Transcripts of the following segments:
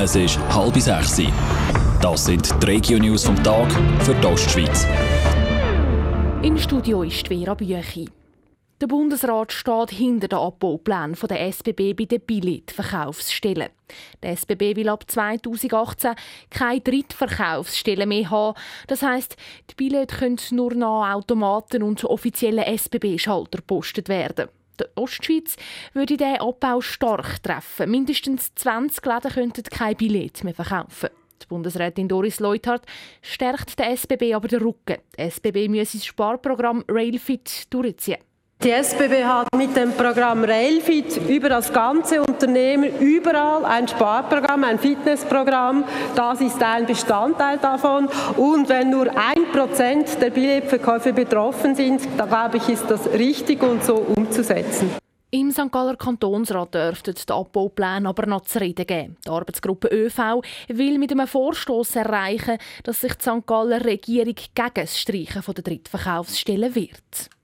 Es ist halb sechs. Das sind die Regio-News vom Tag für die Ostschweiz. Im Studio ist Vera Büchi. Der Bundesrat steht hinter den Abbauplänen der SBB bei den Billetverkaufsstellen. Der SBB will ab 2018 keine Drittverkaufsstellen mehr haben. Das heisst, die Billette können nur noch Automaten und offizielle SBB-Schalter gepostet werden. Der Ostschweiz würde diesen Abbau stark treffen. Mindestens 20 Läden könnten kein Billett mehr verkaufen. Die Bundesrätin Doris Leuthardt stärkt der SBB aber den Rücken. Die SBB müsse das Sparprogramm Railfit durchziehen. Die SBB hat mit dem Programm Railfit über das ganze Unternehmen überall ein Sparprogramm, ein Fitnessprogramm. Das ist ein Bestandteil davon. Und wenn nur ein Prozent der Billetverkäufe betroffen sind, da glaube ich, ist das richtig und so umzusetzen. Im St. Galler Kantonsrat dürften die Abbaupläne aber noch zu reden geben. Die Arbeitsgruppe ÖV will mit einem Vorstoß erreichen, dass sich die St. Galler Regierung gegen das Streichen der Drittverkaufsstellen wird.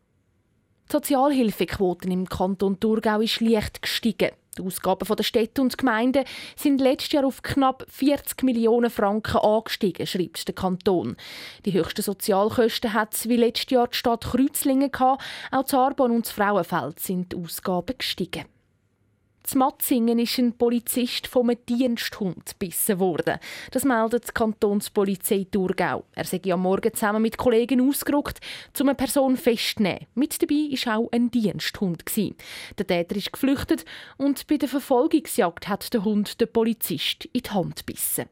Die Sozialhilfequoten im Kanton Thurgau ist leicht gestiegen. Die Ausgaben der Städte und Gemeinden sind letztes Jahr auf knapp 40 Millionen Franken angestiegen, schreibt der Kanton. Die höchsten Sozialkosten hat wie letztes Jahr die Stadt Kreuzlingen gehabt. Auch zu Arbon und zu Frauenfeld sind die Ausgaben gestiegen. Z Matzingen ist ein Polizist vom Diensthund gebissen worden. Das meldet die Kantonspolizei Thurgau. Er sei am Morgen zusammen mit Kollegen ausgerückt, um eine Person festzunehmen. Mit dabei war auch ein Diensthund. Der Täter ist geflüchtet und bei der Verfolgungsjagd hat der Hund den Polizist in die Hand gebissen.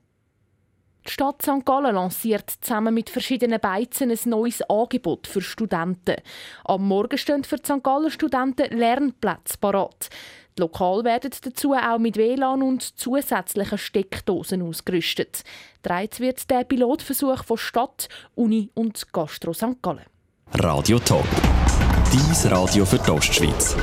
Die Stadt St. Gallen lanciert zusammen mit verschiedenen Beizen ein neues Angebot für Studenten. Am Morgen stehen für die St. Gallen Studenten Lernplätze parat. Die Lokale werden dazu auch mit WLAN und zusätzlichen Steckdosen ausgerüstet. Dreht wird der Pilotversuch von Stadt, Uni und Gastro St. Gallen. Radio Top. Dies Radio für die Ostschweiz.